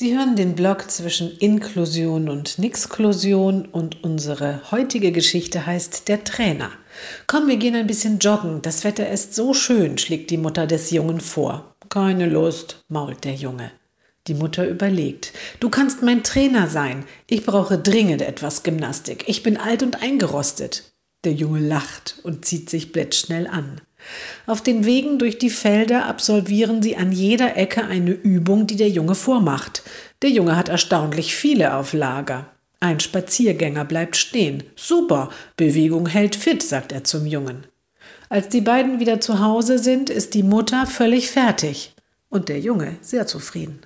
Sie hören den Blog zwischen Inklusion und Nixklusion und unsere heutige Geschichte heißt Der Trainer. Komm, wir gehen ein bisschen joggen. Das Wetter ist so schön, schlägt die Mutter des Jungen vor. Keine Lust, mault der Junge. Die Mutter überlegt. Du kannst mein Trainer sein. Ich brauche dringend etwas Gymnastik. Ich bin alt und eingerostet. Der Junge lacht und zieht sich blitzschnell an. Auf den Wegen durch die Felder absolvieren sie an jeder Ecke eine Übung, die der Junge vormacht. Der Junge hat erstaunlich viele auf Lager. Ein Spaziergänger bleibt stehen. Super, Bewegung hält fit, sagt er zum Jungen. Als die beiden wieder zu Hause sind, ist die Mutter völlig fertig und der Junge sehr zufrieden.